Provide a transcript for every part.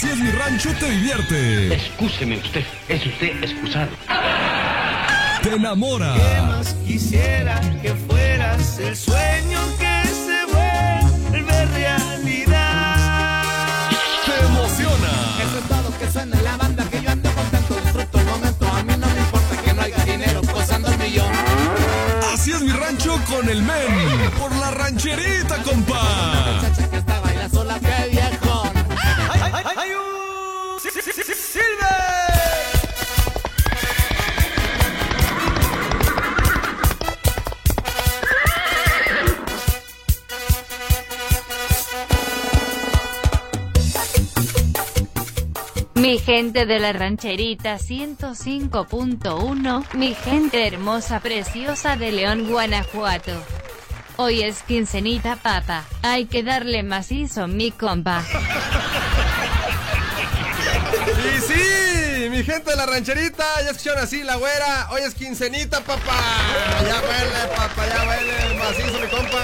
Así es mi rancho te divierte. Excúseme usted, es usted excusado. Te enamora. ¿Qué más quisiera que fueras el sueño que se vuelve realidad? Te emociona. Eso es todo que suena la banda que yo ando contento, disfruto el momento. A mí no me importa que no haya dinero posando el millón. Así es mi rancho con el men. Por la rancherita, compa. Muchacha que está baila sola, que viejón. Mi gente de la rancherita 105.1, mi gente hermosa preciosa de León, Guanajuato. Hoy es quincenita papa, hay que darle macizo mi compa. Y sí, mi gente de la rancherita, ya escucharon así la güera. Hoy es quincenita, papá. Ya huele, papá, ya huele. Macizo, mi compa.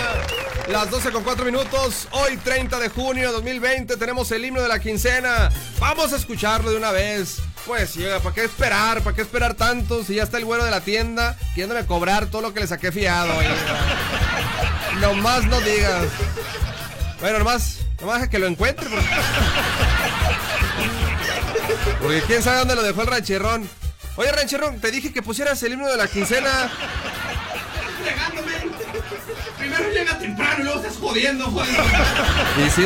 Las 12 con 4 minutos. Hoy, 30 de junio de 2020, tenemos el himno de la quincena. Vamos a escucharlo de una vez. Pues llega, ¿para qué esperar? ¿Para qué esperar tanto? Si ya está el güero de la tienda queriéndome cobrar todo lo que le saqué fiado. Nomás no digas. Bueno, nomás, nomás deja que lo encuentre. Porque... Porque quién sabe dónde lo dejó el rancherrón. Oye, rancherrón, te dije que pusieras el himno de la quincena. Llega temprano y luego estás jodiendo, joder. Y sí,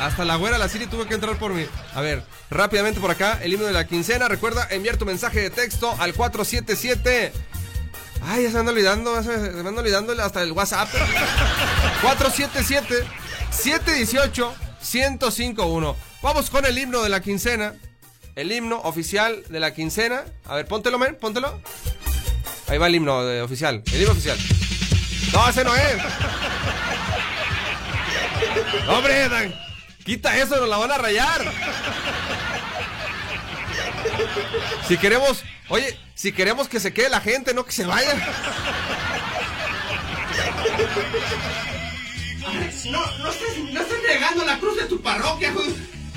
hasta la güera la Siri tuvo que entrar por mí. A ver, rápidamente por acá, el himno de la quincena. Recuerda enviar tu mensaje de texto al 477. Ay, ya se me anda olvidando, se me anda olvidando hasta el WhatsApp. 477 718 1051. Vamos con el himno de la quincena. El himno oficial de la quincena. A ver, póntelo, men, póntelo. Ahí va el himno de- oficial. El himno oficial. No, ese no es. Hombre, Dan, quita eso, nos la van a rayar. Si queremos, oye, si queremos que se quede la gente, no que se vaya. Alex, no, no estés, no estés negando la cruz de tu parroquia, joder.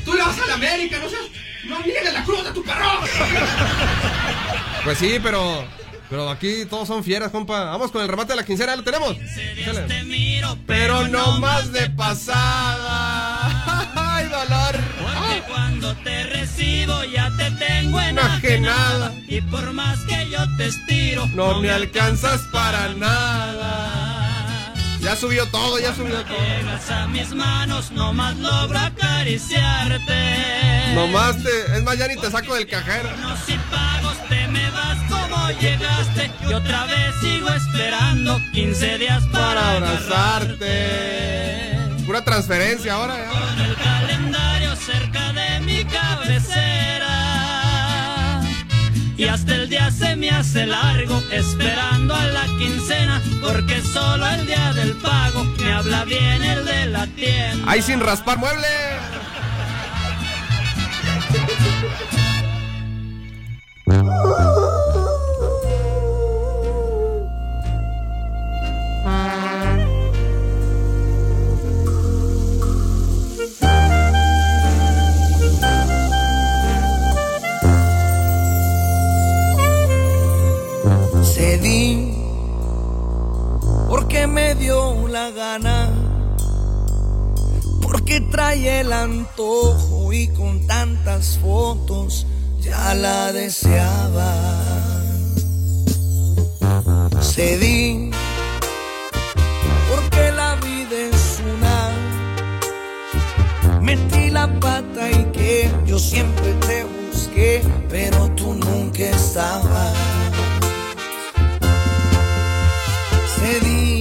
Tú le vas a la América, no seas. No niegues la cruz de tu parroquia. Pues sí, pero, pero aquí todos son fieras, compa. Vamos con el remate de la quincena, ¿lo tenemos? Échale. Pero no más de pasada. Ay, dolor. Porque cuando te recibo ya te tengo Enajenada. enajenada Y por más que yo te estiro No me alcanzas para nada. Ya subió todo, ya subió todo. Llegas a mis manos, no más logro acariciarte Nomás te, es más, ya ni te saco del cajero. No como llegaste Y otra vez sigo esperando 15 días para, abrazarte. Pura transferencia ahora, ya. Con el calendario cerca de mi cabecera y hasta el día se me hace largo esperando a la quincena porque solo el día del pago me habla bien el de la tienda. Ahí sin raspar mueble. Cedí porque me dio la gana, porque trae el antojo y con tantas fotos ya la deseaba. Cedí porque la vida es una. Metí la pata y que yo siempre te busqué, pero tú nunca estabas. Cedí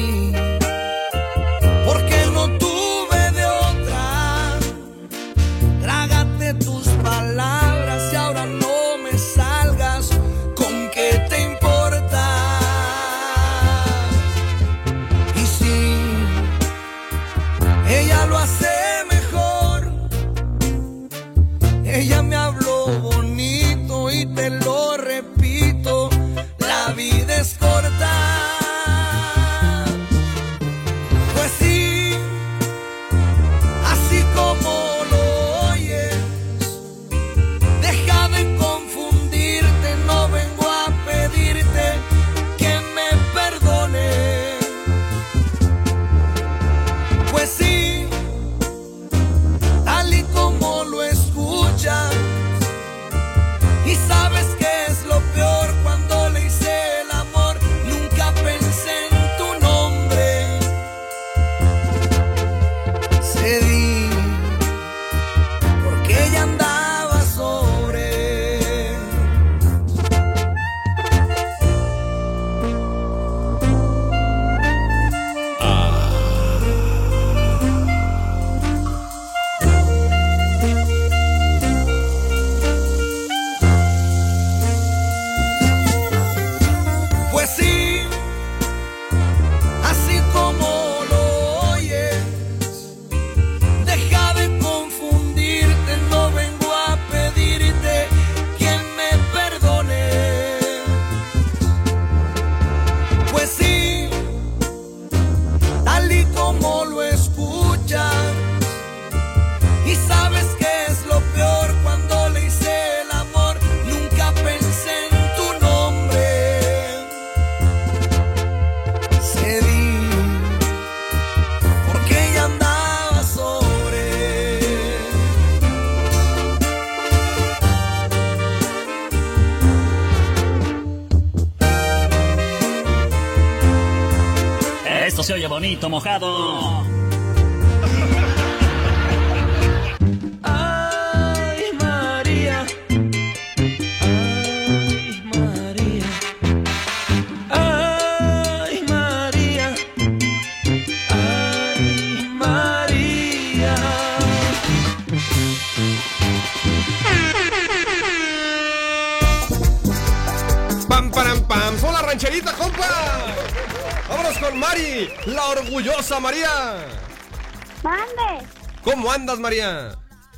andas, María?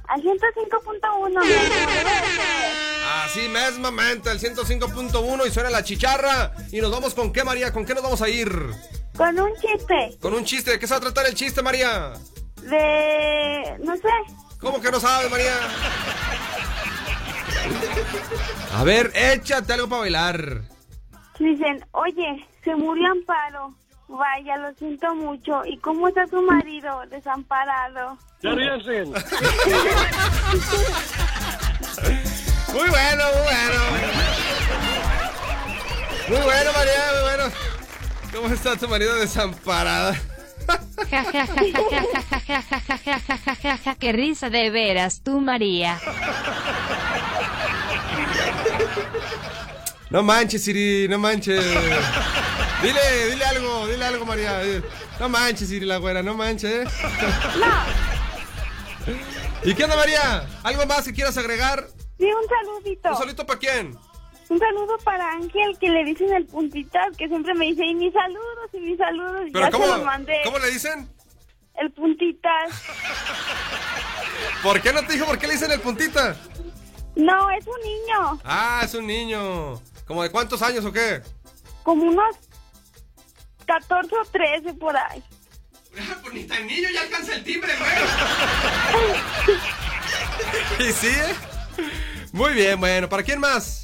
Al 105.1. Así mesmamente, el 105.1 y suena la chicharra. Y nos vamos con qué, María? ¿Con qué nos vamos a ir? Con un chiste. Con un chiste. ¿De qué se va a tratar el chiste, María? De. No sé. ¿Cómo que no sabes, María? A ver, échate algo para bailar. Dicen, oye, se murió Amparo. Vaya, lo siento mucho. ¿Y cómo está su marido desamparado? Muy bueno, muy bueno. Muy bueno, María, muy bueno. ¿Cómo está tu marido desamparada? Qué risa de veras, tú María. No manches, Siri, no manches. Dile, dile algo, dile algo, María. No manches, Siri, la güera, no manches. ¿Y qué onda, María? ¿Algo más que quieras agregar? Sí, un saludito. ¿Un saludito para quién? Un saludo para Ángel, que le dicen el puntitas, que siempre me dice, y mis saludos, y mis saludos. y ¿Pero ya cómo, se los mandé. cómo le dicen? El puntitas. ¿Por qué no te dijo por qué le dicen el puntita? No, es un niño. Ah, es un niño. ¿Como de cuántos años o qué? Como unos 14 o 13 por ahí. Pues ni tan niño ya alcanza el timbre, güey. ¿Y sí? eh? Muy bien, bueno, ¿para quién más?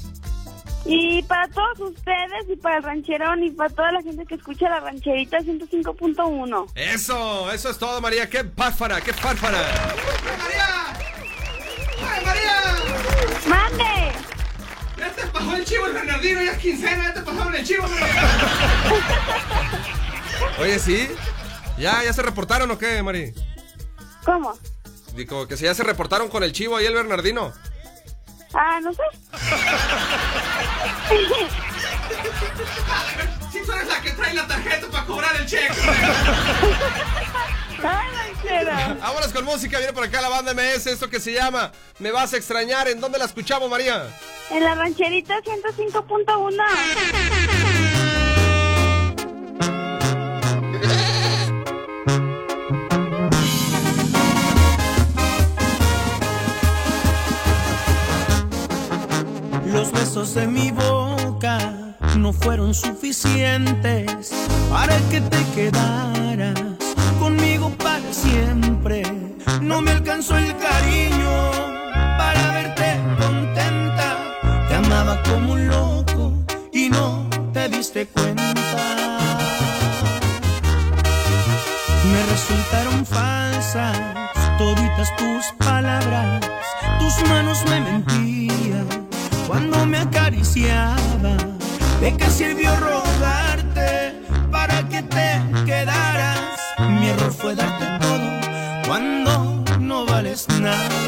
Y para todos ustedes, y para el rancherón, y para toda la gente que escucha la rancherita 105.1. Eso, eso es todo, María. ¡Qué párfara, qué párfara! ¡María! ¡Ay, María! ¡Mande! Ya te pasó el chivo el Bernardino, ya es quincena, ya te pasaron el chivo. Oye, ¿sí? ¿Ya, ya se reportaron o qué, Mari? ¿Cómo? Digo, que si ya se reportaron con el chivo ahí el Bernardino. Ah, no sé. Si tú eres la que trae la tarjeta para cobrar el cheque. Vámonos con música, viene por acá la banda MS, esto que se llama Me vas a extrañar. ¿En dónde la escuchamos, María? En la rancherita 105.1. Los besos de mi boca no fueron suficientes para que te quedaras conmigo para siempre. No me alcanzó el cariño para verte contenta. Te amaba como un loco y no te diste cuenta. Me resultaron falsas toditas tus palabras, tus manos me mentían cuando me acariciaba. ¿De qué sirvió rogarte para que te quedaras? Fue darte todo cuando no vales nada.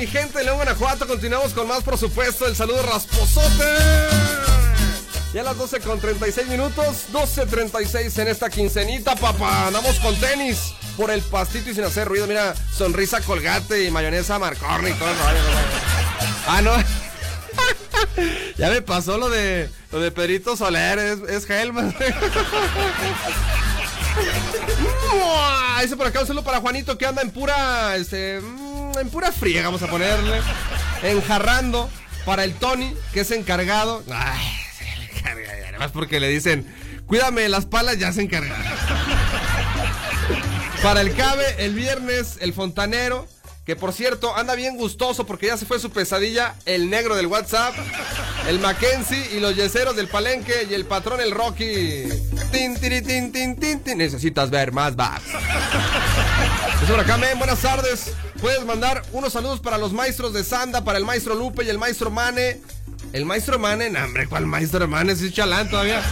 Mi gente León, Guanajuato. Continuamos con más, por supuesto, el saludo rasposote. Ya a las 12 con 36 minutos, 12.36 en esta quincenita, papá. Andamos con tenis por el pastito y sin hacer ruido. Mira, sonrisa colgate y mayonesa marcorni y todo el rollo. Ah, no. ya me pasó lo de lo de Pedrito Soler, es, es Helman. Dice por acá un saludo para Juanito que anda en pura, este, en pura friega, vamos a ponerle. Enjarrando para el Tony, que es encargado. Ay, además porque le dicen, cuídame las palas, ya se encarga. Para el Cabe, el viernes, el fontanero. Que por cierto, anda bien gustoso porque ya se fue su pesadilla, el negro del WhatsApp, el Mackenzie y los yeseros del palenque y el patrón el Rocky. Tin, tin, tin, tin, tin. Necesitas ver más backs. Por acá, men, buenas tardes. Puedes mandar unos saludos para los maestros de Sanda, para el maestro Lupe y el maestro Mane. El maestro Mane, no, hombre, ¿cuál maestro Mane? Es chalán todavía.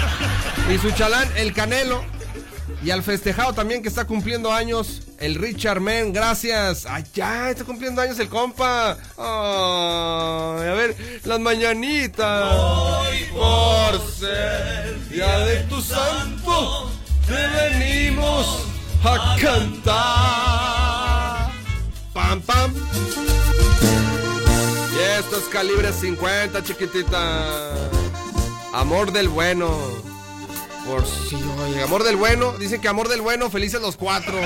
Y su chalán, el Canelo. Y al festejado también que está cumpliendo años, el Richard Men, gracias. Ay, ya, está cumpliendo años el compa. A ver, las mañanitas. Hoy por ser día de tu santo, te venimos a cantar. Pam, pam. Y esto es calibre 50, chiquitita. Amor del bueno. Por si, oye, amor del bueno. Dicen que amor del bueno, felices los cuatro.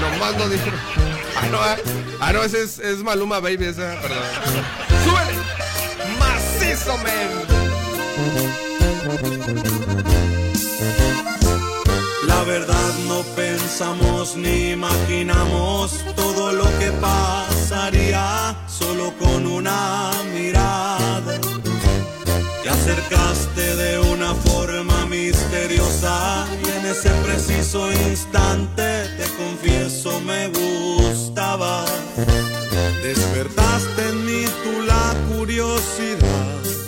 Nomás no dicen. Ah, no, ah, ah, no, ese es, es Maluma Baby, esa, perdón. ¡Súbele! ¡Macizo, La verdad no pensamos ni imaginamos todo lo que pasaría solo con una mirada. Te acercaste de una forma misteriosa y en ese preciso instante te confieso me gustaba. Despertaste en mí tú la curiosidad.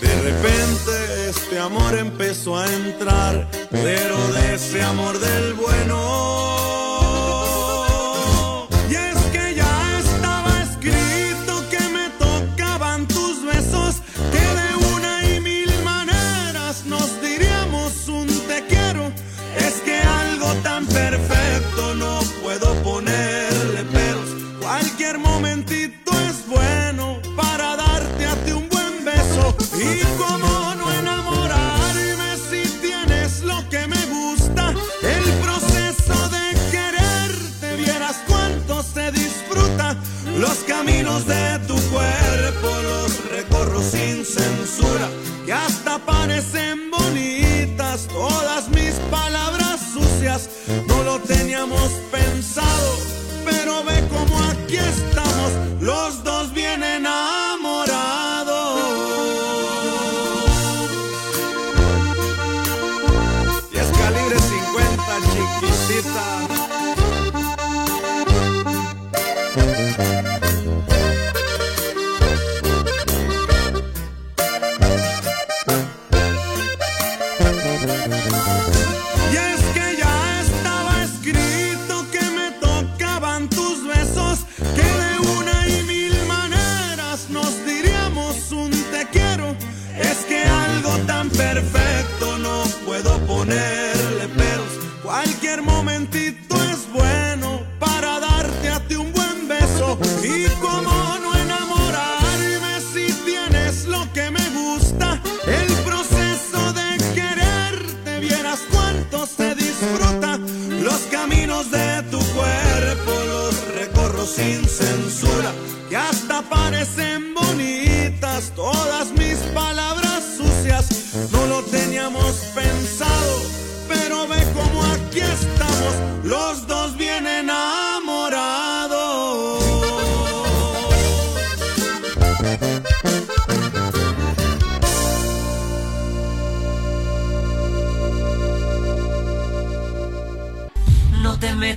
De repente este amor empezó a entrar, pero de ese amor del bueno.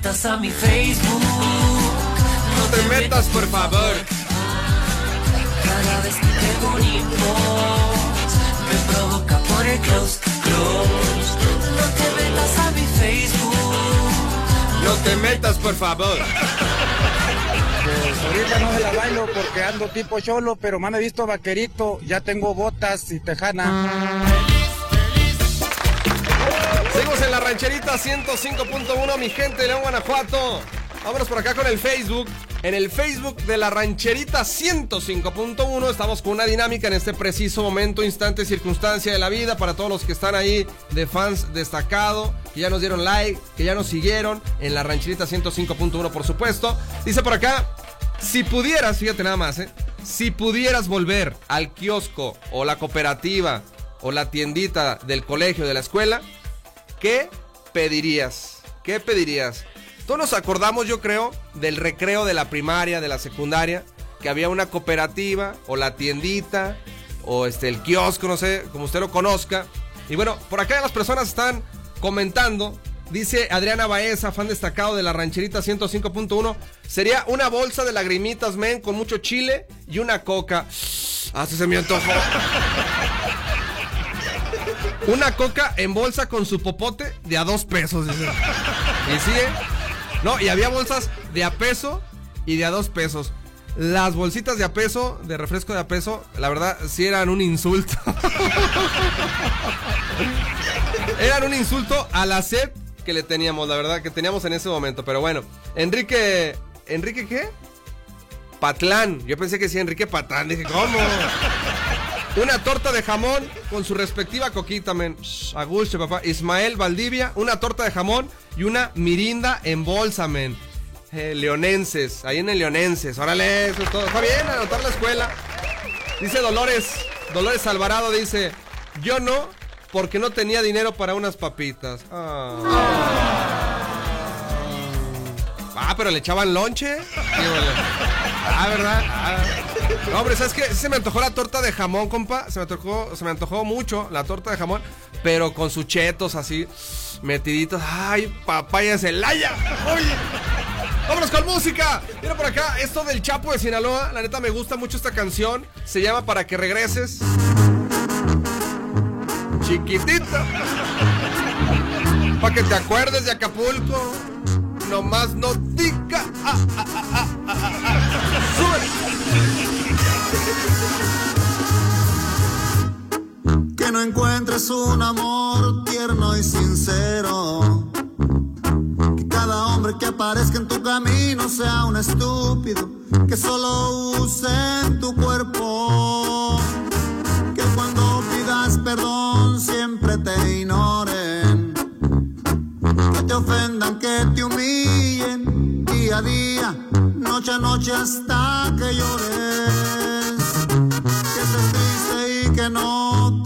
Metas a mi Facebook, no te metas, por favor. Cada vez que te bonito me provoca por el close, close. No te metas a mi Facebook. No te metas, por favor. Pues ahorita no se la bailo porque ando tipo cholo, pero me han visto vaquerito, ya tengo botas y tejana. Rancherita 105.1, mi gente de León, Guanajuato. Vámonos por acá con el Facebook. En el Facebook de la rancherita 105.1 estamos con una dinámica en este preciso momento, instante, circunstancia de la vida para todos los que están ahí de fans destacado, que ya nos dieron like, que ya nos siguieron en la rancherita 105.1 por supuesto. Dice por acá, si pudieras, fíjate nada más, ¿eh? si pudieras volver al kiosco o la cooperativa o la tiendita del colegio de la escuela, ¿qué pedirías? ¿Qué pedirías? Todos nos acordamos, yo creo, del recreo de la primaria, de la secundaria, que había una cooperativa o la tiendita o este el kiosco, no sé, como usted lo conozca. Y bueno, por acá las personas están comentando. Dice Adriana Baeza, fan destacado de la rancherita 105.1. Sería una bolsa de lagrimitas, men, con mucho chile y una coca. Ah, se me antojó. Una coca en bolsa con su popote de a dos pesos. Dice. Y sigue. No, y había bolsas de a peso y de a dos pesos. Las bolsitas de a peso, de refresco de a peso, la verdad, sí eran un insulto. eran un insulto a la sed que le teníamos, la verdad, que teníamos en ese momento. Pero bueno, Enrique. ¿Enrique qué? Patlán. Yo pensé que sí, Enrique Patlán. Dije, ¿cómo? Una torta de jamón con su respectiva coquita, men. A gusto, papá. Ismael Valdivia, una torta de jamón y una mirinda en bolsa, men. Eh, leonenses, ahí en el Leonenses. Órale, eso es todo. Está bien, anotar la escuela. Dice Dolores, Dolores Alvarado dice, yo no, porque no tenía dinero para unas papitas. Ah, Ah, pero le echaban lonche. Ah, ¿verdad? Ah. Hombre, ¿sabes qué? Se me antojó la torta de jamón, compa. Se me antojó, se me antojó mucho la torta de jamón, pero con sus chetos así, metiditos. Ay, papaya Celaya. Oye. Vámonos con música. Mira por acá, esto del Chapo de Sinaloa. La neta me gusta mucho esta canción. Se llama Para que regreses. Chiquitita. Para que te acuerdes de Acapulco. Nomás no diga. Ah, ah, ah, ah, ah, ah, ah. Que no encuentres un amor tierno y sincero. Que cada hombre que aparezca en tu camino sea un estúpido. Que solo use tu cuerpo. Que cuando pidas perdón siempre te ignoren. Que te ofendan, que te humillen día a día, noche a noche hasta que llores. Que estés triste y que no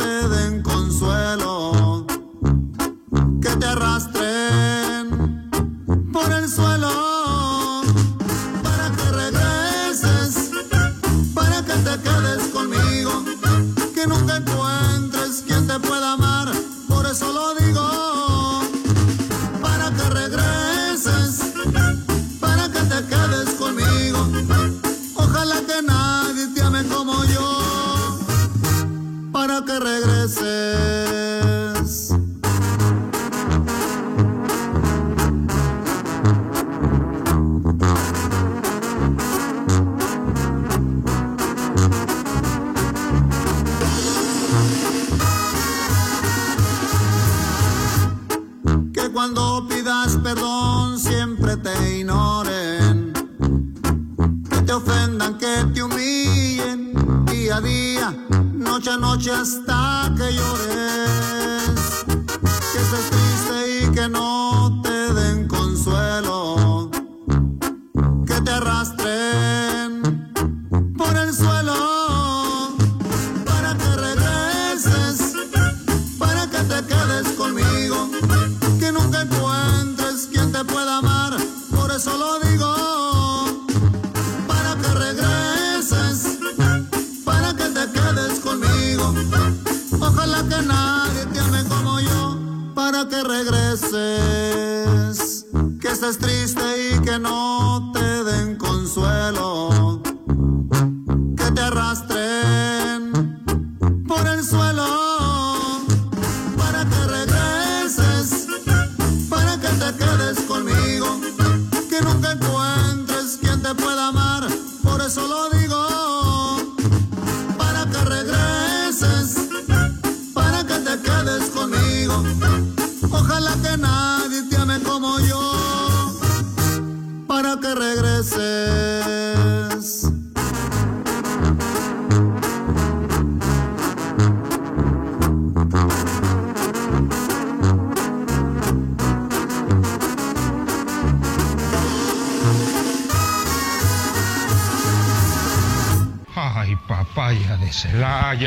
Y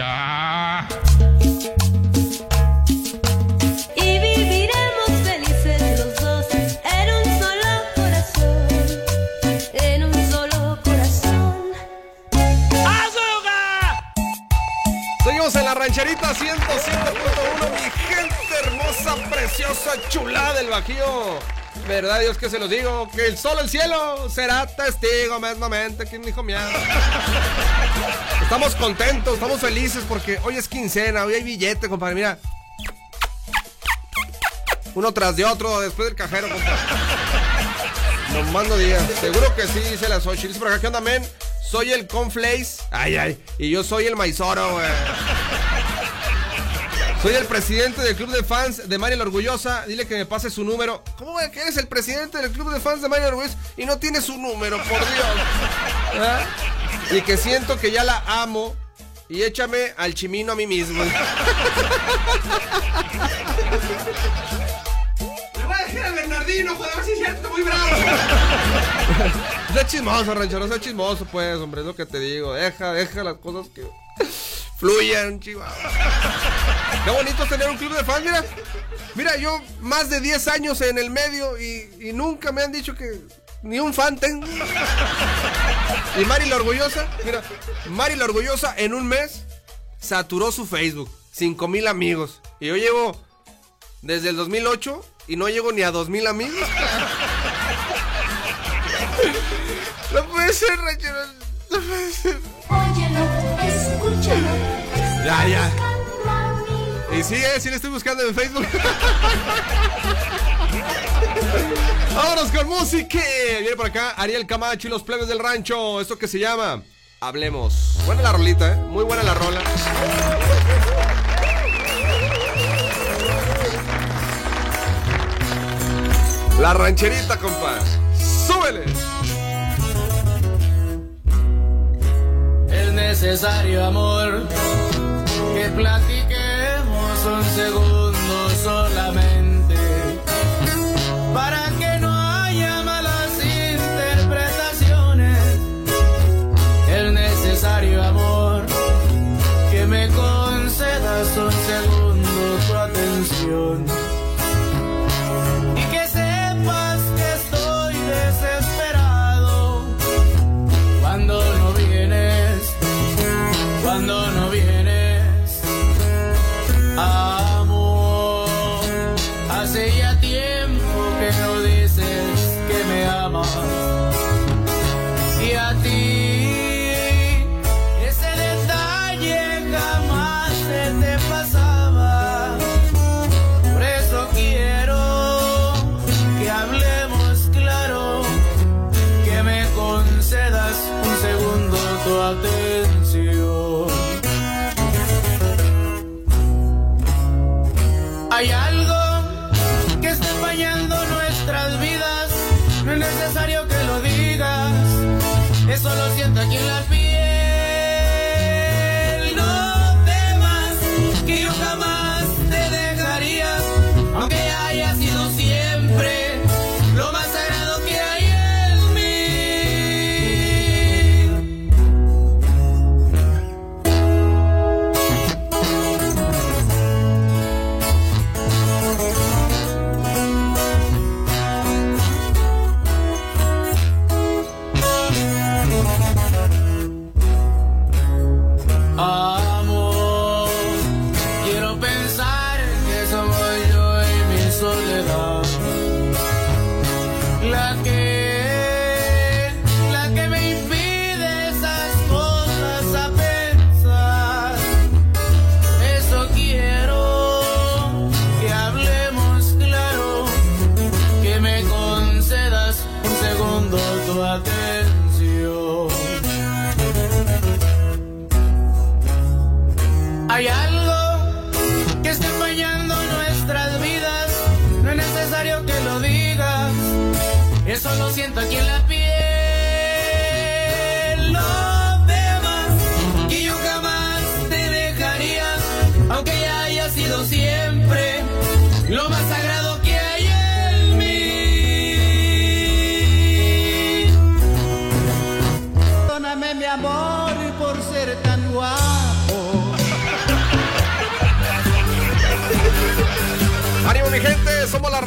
viviremos felices los dos en un solo corazón, en un solo corazón. Seguimos en la rancherita 107.1, mi gente hermosa, preciosa, chulada del Bajío. Verdad Dios que se los digo, que el sol, el cielo, será testigo mismamente, ¿quién dijo miedo? Estamos contentos, estamos felices porque hoy es quincena, hoy hay billete, compadre, mira. Uno tras de otro, después del cajero, compadre. Nos mando días. Seguro que sí, dice la Xochitl. Dice por acá, ¿qué onda, men? Soy el Conflace. Ay, ay. Y yo soy el Maizoro, güey. Soy el presidente del club de fans de María la Orgullosa. Dile que me pase su número. ¿Cómo que eres el presidente del club de fans de María la Orgullosa y no tiene su número, por Dios? ¿Ah? Y que siento que ya la amo. Y échame al chimino a mí mismo. Le voy a decir a Bernardino, joder, a ver si es cierto, muy bravo. Sea chismoso, ranchero, sea chismoso, pues, hombre, es lo que te digo. Deja, deja las cosas que fluyan, chihuahua. Qué bonito es tener un club de fans, mira. Mira, yo más de 10 años en el medio y, y nunca me han dicho que ni un fan tengo. Y Mari la Orgullosa, mira, Mari la Orgullosa en un mes saturó su Facebook. 5 mil amigos. Y yo llevo desde el 2008 y no llego ni a 2 mil amigos. No puede ser, ranchero. No puede ser. Óyelo, escúchalo. Ya, ya. Y sí, eh, sí le estoy buscando en Facebook. Vámonos con música. Viene por acá Ariel Camacho y los plebes del rancho. Esto que se llama Hablemos. Buena la rolita, ¿eh? Muy buena la rola. La rancherita, compa. Súbele. Es necesario, amor, que platiquemos un segundo no es necesario que lo digas, eso lo siento aquí en la piel. No temas que yo jamás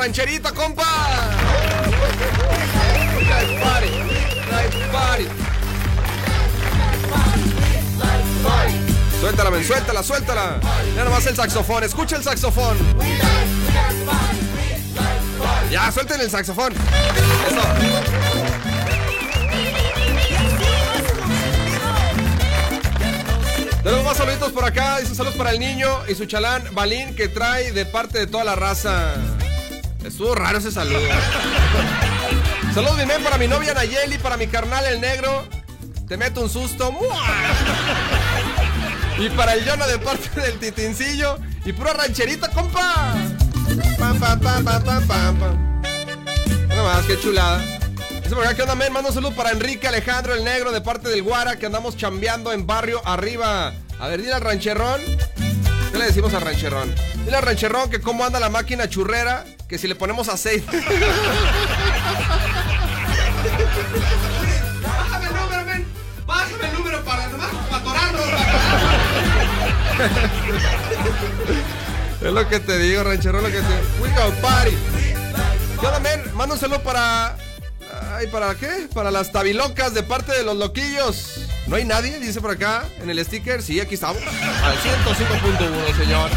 rancherita, compa! Suéltala, men, suéltala, suéltala. Ya nomás el saxofón, escucha el saxofón. Ya, suelten el saxofón. Eso. Tenemos más saluditos por acá. Dice saludos para el niño y su chalán Balín que trae de parte de toda la raza. Estuvo raro ese saludo. Saludos mi men para mi novia Nayeli, para mi carnal el negro. Te meto un susto. Y para el Yona de parte del titincillo. Y pura rancherita, compa. Pam, pam, pam, pam, pam, pam. Nada más, qué chulada. ¿qué onda, men? Mando un saludo para Enrique Alejandro, el negro, de parte del Guara, que andamos chambeando en barrio arriba. A ver, dile al rancherrón. ¿Qué le decimos al rancherrón? Dile al rancherrón que cómo anda la máquina churrera, que si le ponemos aceite. Bájame el número, men. Bájame el número para nomás para atorarnos. Es lo que te digo, ranchero, lo que te. We go party. ¿Qué onda, men? Saludo para. Ay, ¿para qué? Para las tabilocas de parte de los loquillos. ¿No hay nadie? Dice por acá en el sticker. Sí, aquí estamos. Al 105.1, señor.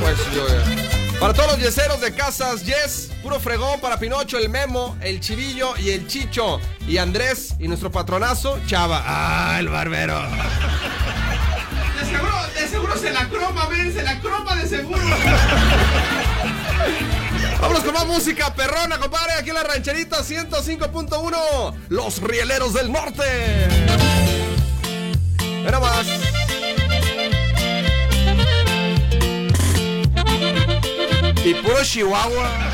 Pues yo. Para todos los yeseros de casas, yes, puro fregón para Pinocho, el Memo, el Chivillo y el Chicho. Y Andrés y nuestro patronazo, Chava. Ah, el barbero. De seguro, de seguro se la croma, men. Se la croma de seguro. Vámonos con más música perrona, compadre. Aquí en la rancherita 105.1. Los rieleros del norte. Era más. Y puro Chihuahua.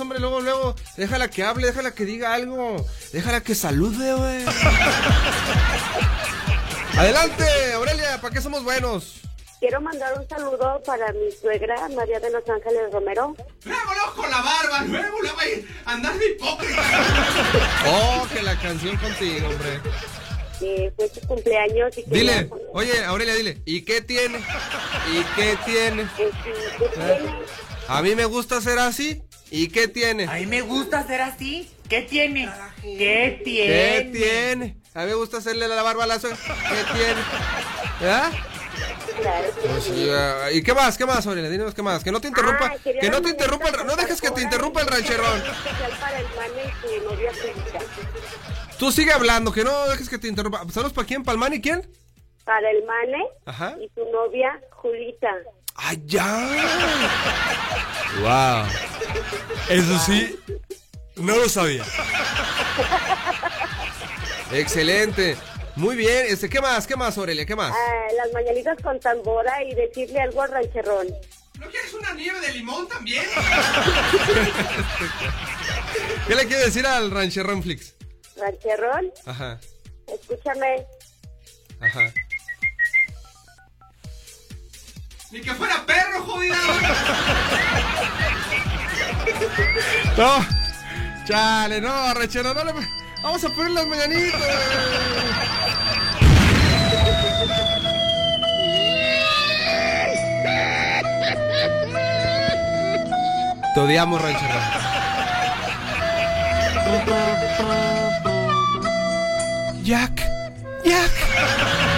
Hombre. Luego, luego, déjala que hable, déjala que diga algo. Déjala que salude, güey. Adelante, Aurelia, ¿para qué somos buenos? Quiero mandar un saludo para mi suegra, María de los Ángeles Romero. Luego, loco, la barba, luego la va a ir a andar de hipócrita. Oh, que la canción contigo, hombre. que fue su cumpleaños y que Dile, oye, Aurelia, dile, ¿y qué tiene? ¿Y qué tiene? ¿Eh? A mí me gusta ser así. ¿Y qué tiene? A mí me gusta ser así. ¿Qué tiene? ¿Qué tiene? ¿Qué tiene? A mí me gusta hacerle la barba a la suegra. ¿Qué tiene? ¿Ya? Pues sí, ¿Y qué más? ¿Qué más, Aurelia? Dinos qué más. Que no te interrumpa. Ah, que no te interrumpa el, No dejes que te interrumpa el rancherón. para el. Tú sigue hablando, que no dejes que te interrumpa. ¿Saludos para quién? ¿Palmán y quién? Para el mane Ajá. y su novia Julita. ¡Ay, ya! ¡Wow! Eso sí, no lo sabía. Excelente. Muy bien. Este, ¿Qué más? ¿Qué más, Aurelia? ¿Qué más? Ah, las mañanitas con tambora y decirle algo al rancherrón. ¿No quieres una nieve de limón también? ¿Qué le quiere decir al rancherrón Flix? Rancherrón, Ajá, escúchame. ajá. Ni que fuera perro, jodida. No, chale, no, rancherrón, no le... Vamos a poner las mañanitas. Te odiamos, rancherrón. Jack, Jack.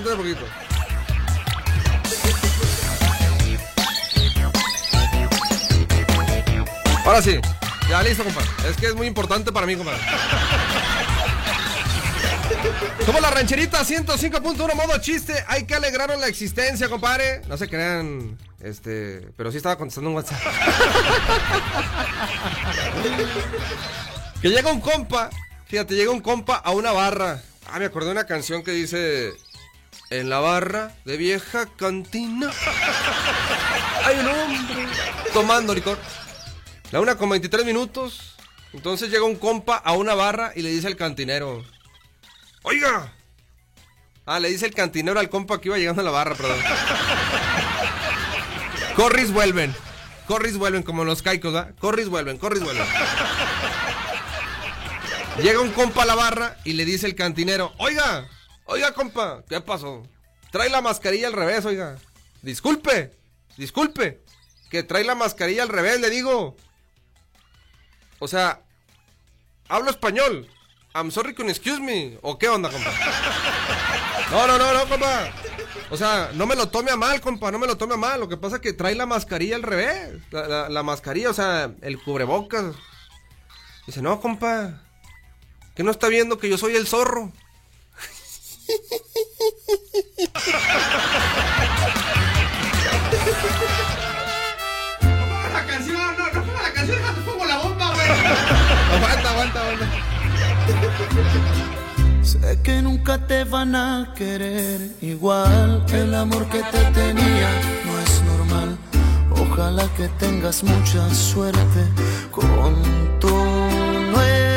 Un poquito. Ahora sí. Ya listo, compadre. Es que es muy importante para mí, compadre. Somos la rancherita 105.1 modo chiste. Hay que alegrarnos la existencia, compadre. No se crean. Este. Pero sí estaba contestando un WhatsApp. que llega un compa. Fíjate, llega un compa a una barra. Ah, me acordé de una canción que dice. En la barra de vieja cantina. Hay un hombre tomando licor. La una con 23 minutos. Entonces llega un compa a una barra y le dice al cantinero. Oiga. Ah, le dice el cantinero al compa que iba llegando a la barra, perdón. Corris vuelven. Corris vuelven como los caicos, ¿verdad? Corris vuelven, corris vuelven. Llega un compa a la barra y le dice el cantinero, oiga, oiga compa, ¿qué pasó? Trae la mascarilla al revés, oiga. Disculpe, disculpe, que trae la mascarilla al revés, le digo. O sea, hablo español. I'm sorry con excuse me. ¿O qué onda, compa? No, no, no, no, compa. O sea, no me lo tome a mal, compa, no me lo tome a mal. Lo que pasa es que trae la mascarilla al revés. La, la- la mascarilla, o sea, el cubrebocas. Dice, no, compa. Que no está viendo que yo soy el zorro. La canción, no, no pongo la canción, déjate pongo la bomba, güey. aguanta, aguanta, aguanta. Sé que nunca te van a querer igual. El amor que te tenía no es normal. Ojalá que tengas mucha suerte con tu nuevo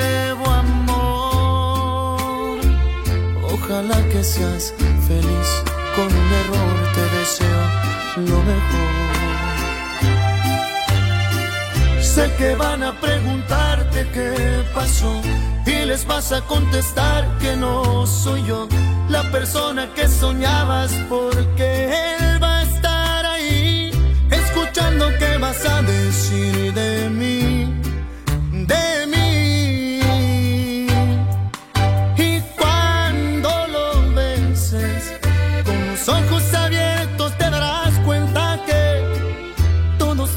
Ojalá que seas feliz con un error. Te deseo lo mejor. Sé que van a preguntarte qué pasó y les vas a contestar que no soy yo la persona que soñabas porque él va a estar ahí escuchando qué vas a decir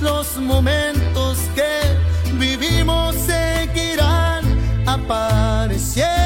los momentos que vivimos seguirán apareciendo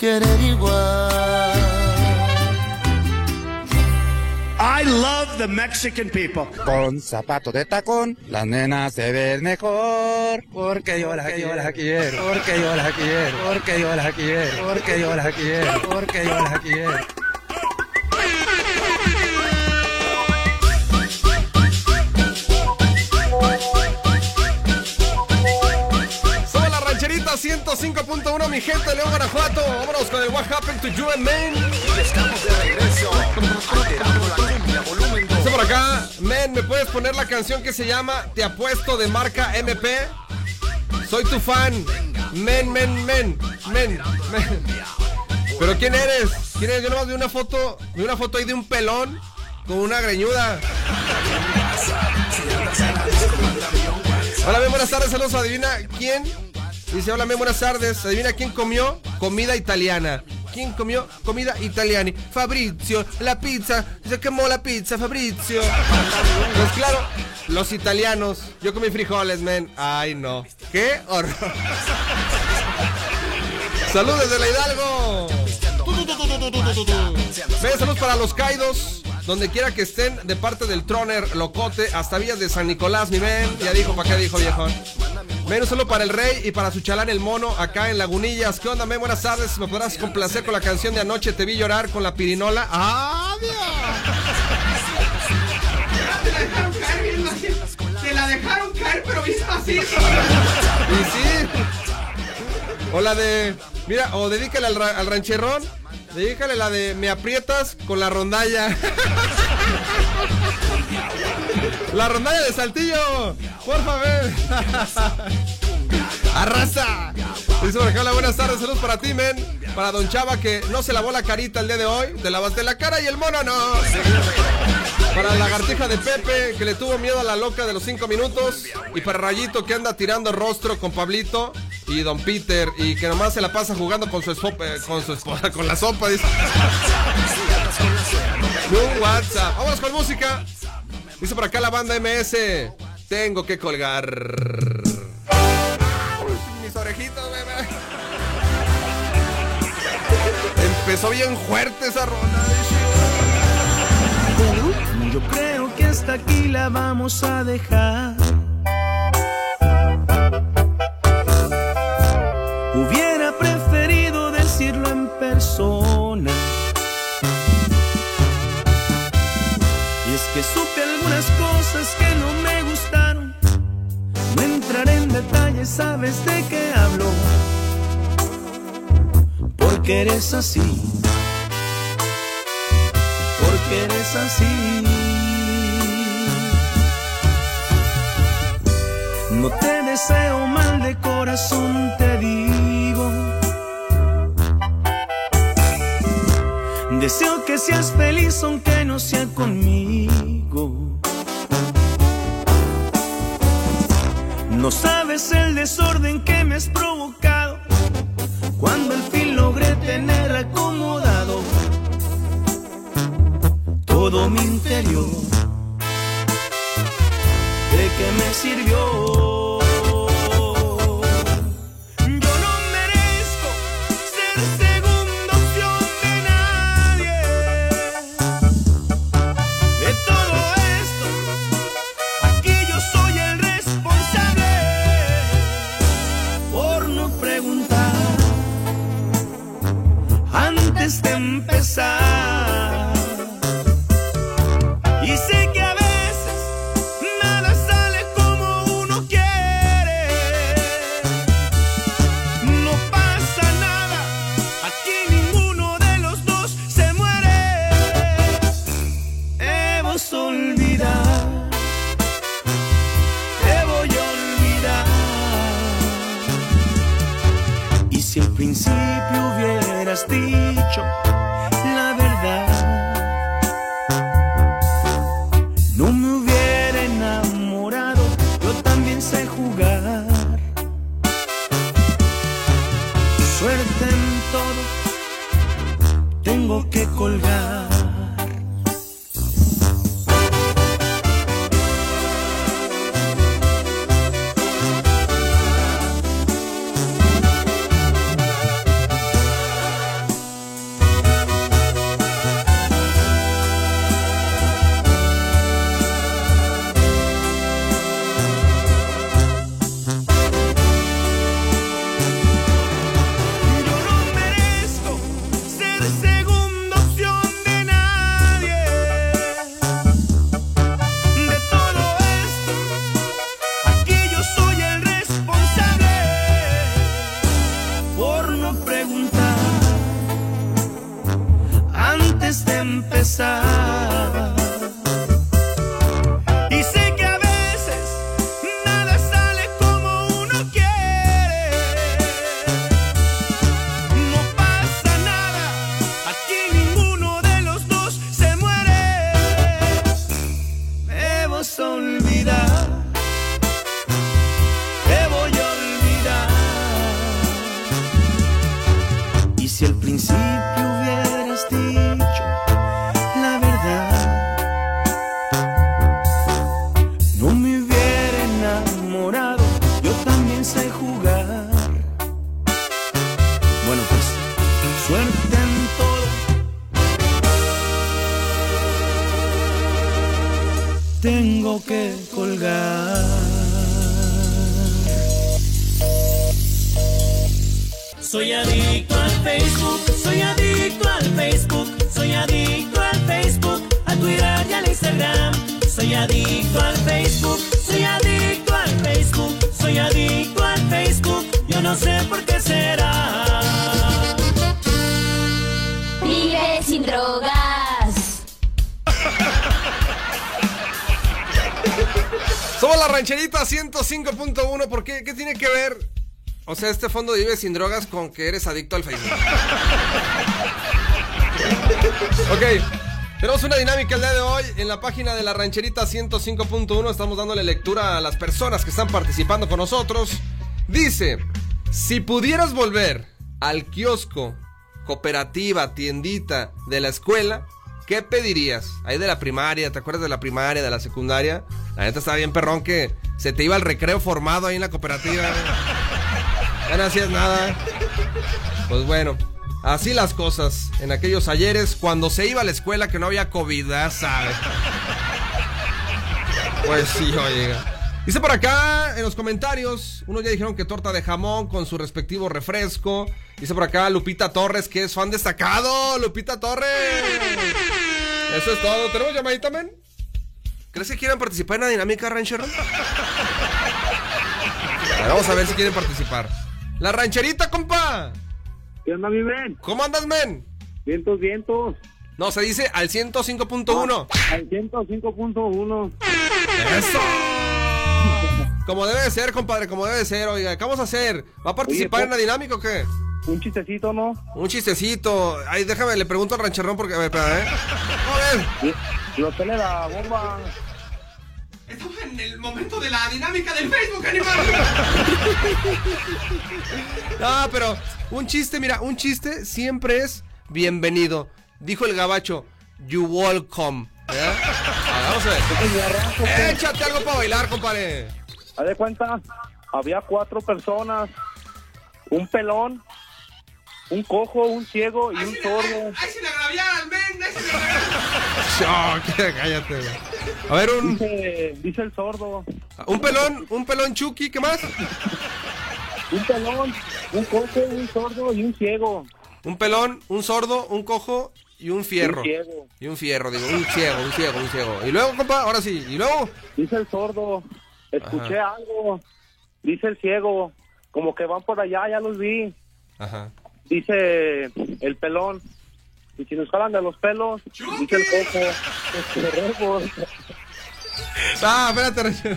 querer igual. I love the Mexican people. Con zapato de tacón, las nenas se ven mejor. Porque yo las quiero, porque yo las quiero, porque yo las quiero, porque yo las quiero, porque yo las quiero. Somos la rancherita 105.1, mi gente de León, Guanajuato. Vámonos con el What Happened to You and Men. Estamos de regreso. La volumen. Dice por acá, Men, ¿me puedes poner la canción que se llama Te apuesto de marca MP? Soy tu fan. Men, men, men, men, men. ¿Pero quién eres? ¿Quién eres? Yo nomás vi una foto, vi una foto ahí de un pelón con una greñuda. Hola, bien, buenas tardes, saludos. Adivina quién. Dice, hola, buenas tardes. Adivina quién comió comida italiana. ¿Quién comió comida italiana? Fabrizio, la pizza. Se quemó la pizza, Fabrizio. Pues claro, los italianos. Yo comí frijoles, men. Ay, no. Qué horror. Saludos desde la Hidalgo. Saludos para los Kaidos. Donde quiera que estén, de parte del Troner Locote hasta Villas de San Nicolás, mi men. Ya dijo, ¿para qué dijo, viejón? Menos solo para el rey y para su chalán el mono acá en Lagunillas. ¿Qué onda, men? Buenas tardes. ¿Me podrás complacer con la canción de anoche? Te vi llorar con la pirinola. ¡Adiós! Te la dejaron caer bien macizo. Te la dejaron caer, pero bien macizo. Y sí. O la de. Mira, o dedícale al, ra- al rancherrón. Dedícale la de Me aprietas con la rondalla. La rondalla de Saltillo. Por favor. Arrasa. Dice por acá, hola, buenas tardes. Saludos para ti, men. Para Don Chava que no se lavó la carita el día de hoy. Te lavaste la cara y el mono no. Para la lagartija de Pepe, que le tuvo miedo a la loca de los cinco minutos. Y para Rayito, que anda tirando rostro con Pablito. Y Don Peter, y que nomás se la pasa jugando con su, esposa, con su esposa, con la sopa, dice. Un WhatsApp. Vámonos con música. Dice por acá la banda MS. Tengo que colgar. Mis orejitas, bebé. Empezó bien fuerte esa ronda. Yo creo que hasta aquí la vamos a dejar. Sabes de qué hablo. Porque eres así. Porque eres así. No te deseo mal de corazón, te digo. Deseo que seas feliz aunque no sea conmigo. No sabes el desorden que me has provocado cuando al fin logré tener acomodado todo mi interior. ¿De qué me sirvió? Tiene que ver? O sea, este fondo Vive sin drogas con que eres adicto al Facebook. ok. Tenemos una dinámica el día de hoy en la página de la rancherita 105.1. Estamos dándole lectura a las personas que están participando con nosotros. Dice, si pudieras volver al kiosco, cooperativa, tiendita de la escuela, ¿qué pedirías? Ahí de la primaria, ¿te acuerdas de la primaria, de la secundaria? La neta estaba bien perrón que se te iba el recreo formado ahí en la cooperativa. Ya no hacías nada. Pues bueno, así las cosas en aquellos ayeres cuando se iba a la escuela que no había COVID, ¿sabes? Pues sí, oye. Dice por acá en los comentarios, unos ya dijeron que torta de jamón con su respectivo refresco. Dice por acá Lupita Torres que es fan destacado. Lupita Torres. Eso es todo. ¿Tenemos llamadita, men? ¿Crees que quieran participar en la dinámica, ranchero? A ver, Vamos a ver si quieren participar. La rancherita, compa. ¿Qué onda, mi men? ¿Cómo andas, men? Vientos, vientos. No, se dice al 105.1. Al 105.1. ¡Eso! Como debe de ser, compadre, como debe de ser. Oiga, ¿qué vamos a hacer? ¿Va a participar Oye, en la dinámica o qué? Un chistecito, ¿no? Un chistecito. Ay, déjame, le pregunto al rancherrón porque. A ver, espera, ¿eh? A ver. Lo pele la bomba. Estamos en el momento de la dinámica del Facebook, animal. No, pero un chiste, mira, un chiste siempre es bienvenido. Dijo el gabacho, you welcome. Ah, vamos a ver. Échate algo para bailar, compadre. Haz de cuenta, había cuatro personas. Un pelón, un cojo, un ciego y un sordo. ¡Ay, sin agraviar al men! ¡Ay, sin agraviar! No, cállate. A ver, un, Dice, dice el sordo. un pelón, un pelón Chucky, ¿qué más? Un pelón, un cojo, un sordo y un ciego. Un pelón, un sordo, un cojo y un fierro. Un ciego. Y un fierro, digo, un ciego, un ciego, un ciego. Y luego, compa, ahora sí, y luego. Dice el sordo, escuché algo. Dice el ciego, como que van por allá, ya los vi. Ajá. Dice el pelón, y si nos jalan de los pelos, dice el cojo. Ah, espérate, ranchero.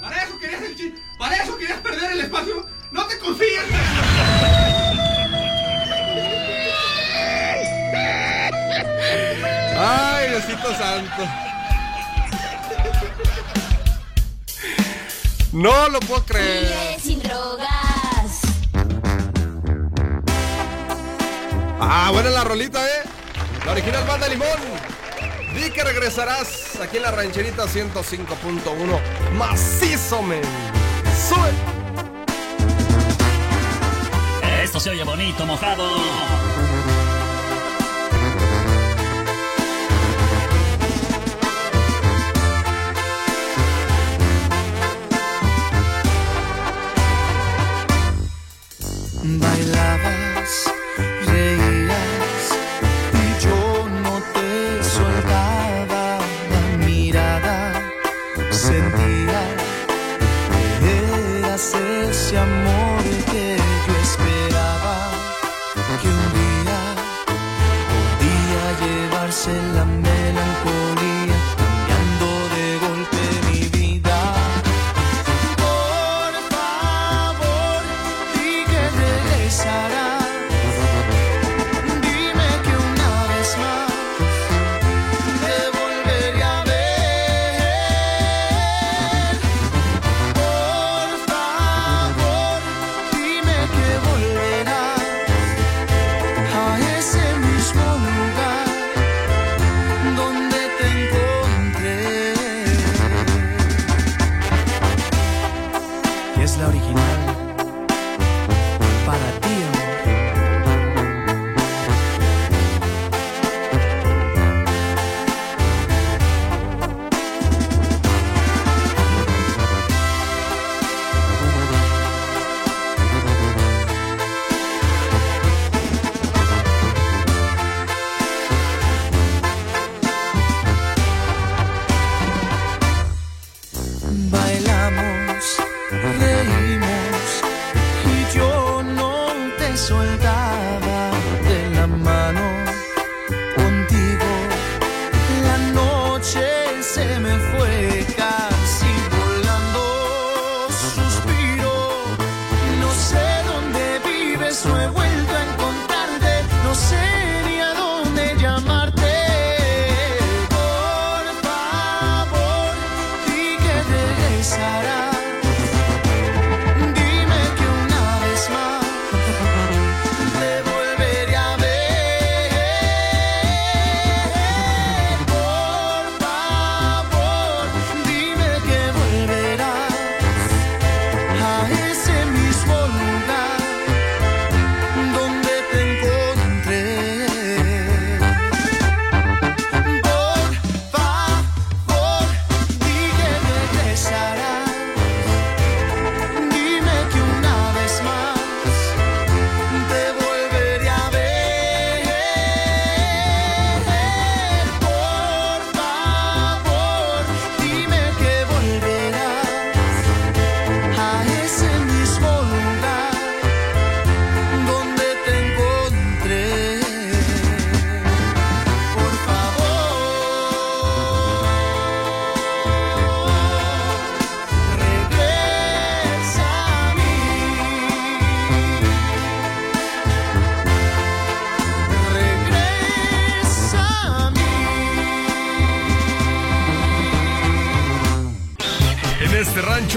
Para eso querías el Para eso querías perder el espacio. No te confíes. Ay, Diosito santo. No lo puedo creer. Vive sin drogas. Ah, buena la rolita, ¿eh? La original banda Limón. Di que regresarás aquí en la rancherita 105.1. Macizo, men. Sube. Esto se oye bonito, mojado.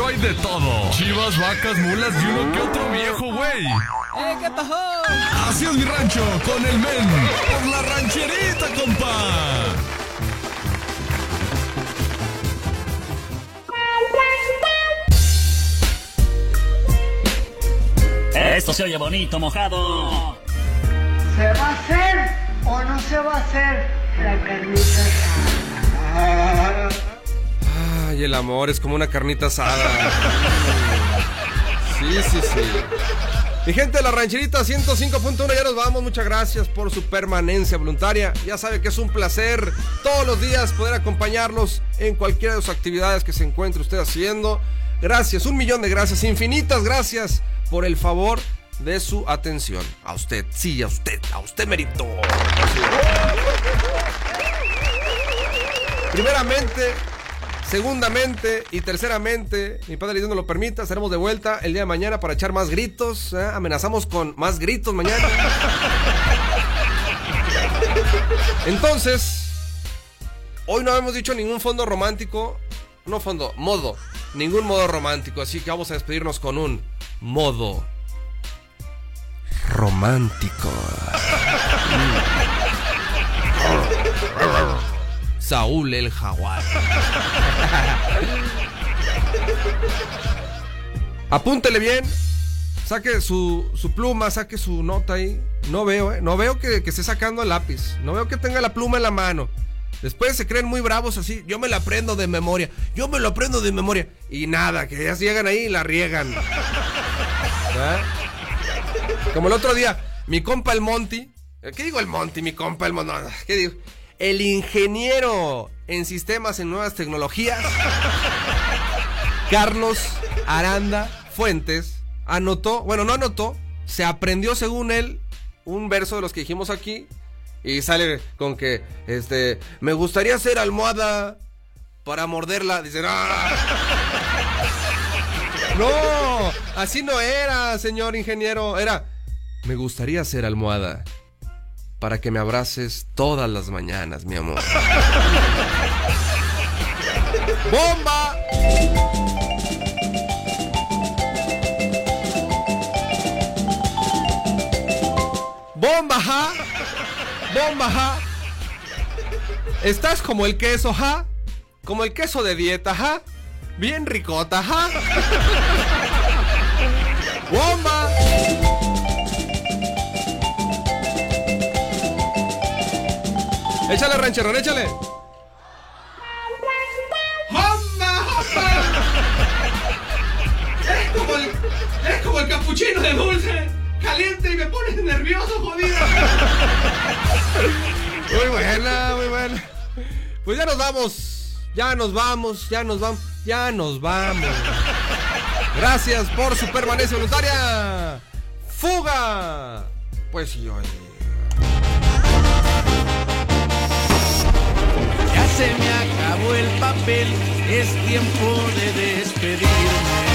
Hay de todo. Chivas, vacas, mulas y uno que otro viejo, güey. ¡Eh, qué pasó! Así es mi rancho con el men. Por la rancherita, compa. Esto se oye bonito, mojado. ¿Se va a hacer o no se va a hacer la carnita? Ay, el amor es como una carnita asada. Sí, sí, sí. Mi gente de la rancherita 105.1, ya nos vamos. Muchas gracias por su permanencia voluntaria. Ya sabe que es un placer todos los días poder acompañarlos en cualquiera de sus actividades que se encuentre usted haciendo. Gracias, un millón de gracias, infinitas gracias por el favor de su atención. A usted, sí, a usted, a usted merito. Primeramente, segundamente y terceramente, mi padre Dios nos lo permita, estaremos de vuelta el día de mañana para echar más gritos. ¿eh? Amenazamos con más gritos mañana. Entonces, hoy no hemos dicho ningún fondo romántico. No fondo, modo. Ningún modo romántico. Así que vamos a despedirnos con un modo romántico. Saúl el jaguar. Apúntele bien. Saque su, su pluma, saque su nota ahí. No veo, ¿eh? No veo que, esté sacando el lápiz. No veo que tenga la pluma en la mano. Después se creen muy bravos así. Yo me la aprendo de memoria. Yo me lo aprendo de memoria. Y nada, que ya llegan ahí y la riegan. Como el otro día, mi compa el Monty. ¿Qué digo el Monty? Mi compa el Monty. ¿Qué digo? El ingeniero en sistemas en nuevas tecnologías. Carlos Aranda Fuentes anotó, bueno, no anotó, se aprendió según él un verso de los que dijimos aquí y sale con que, este, me gustaría ser almohada para morderla. Dice, no, no, así no era, señor ingeniero, era, me gustaría ser almohada para que me abraces todas las mañanas, mi amor. ¡Bomba! ¡Bomba, ja! ¡Bomba, ja! Estás como el queso, ja. Como el queso de dieta, ja. Bien ricota, ja. ¡Bomba! Échale, rancherón, échale. Es como el, es como el capuchino de dulce. Caliente y me pones nervioso, jodido. Muy buena, muy buena. Pues ya nos vamos. Ya nos vamos, ya nos vamos, ya nos vamos. Gracias por su permanencia voluntaria. ¡Fuga! Pues sí, oye. Se me acabó el papel, es tiempo de despedirme.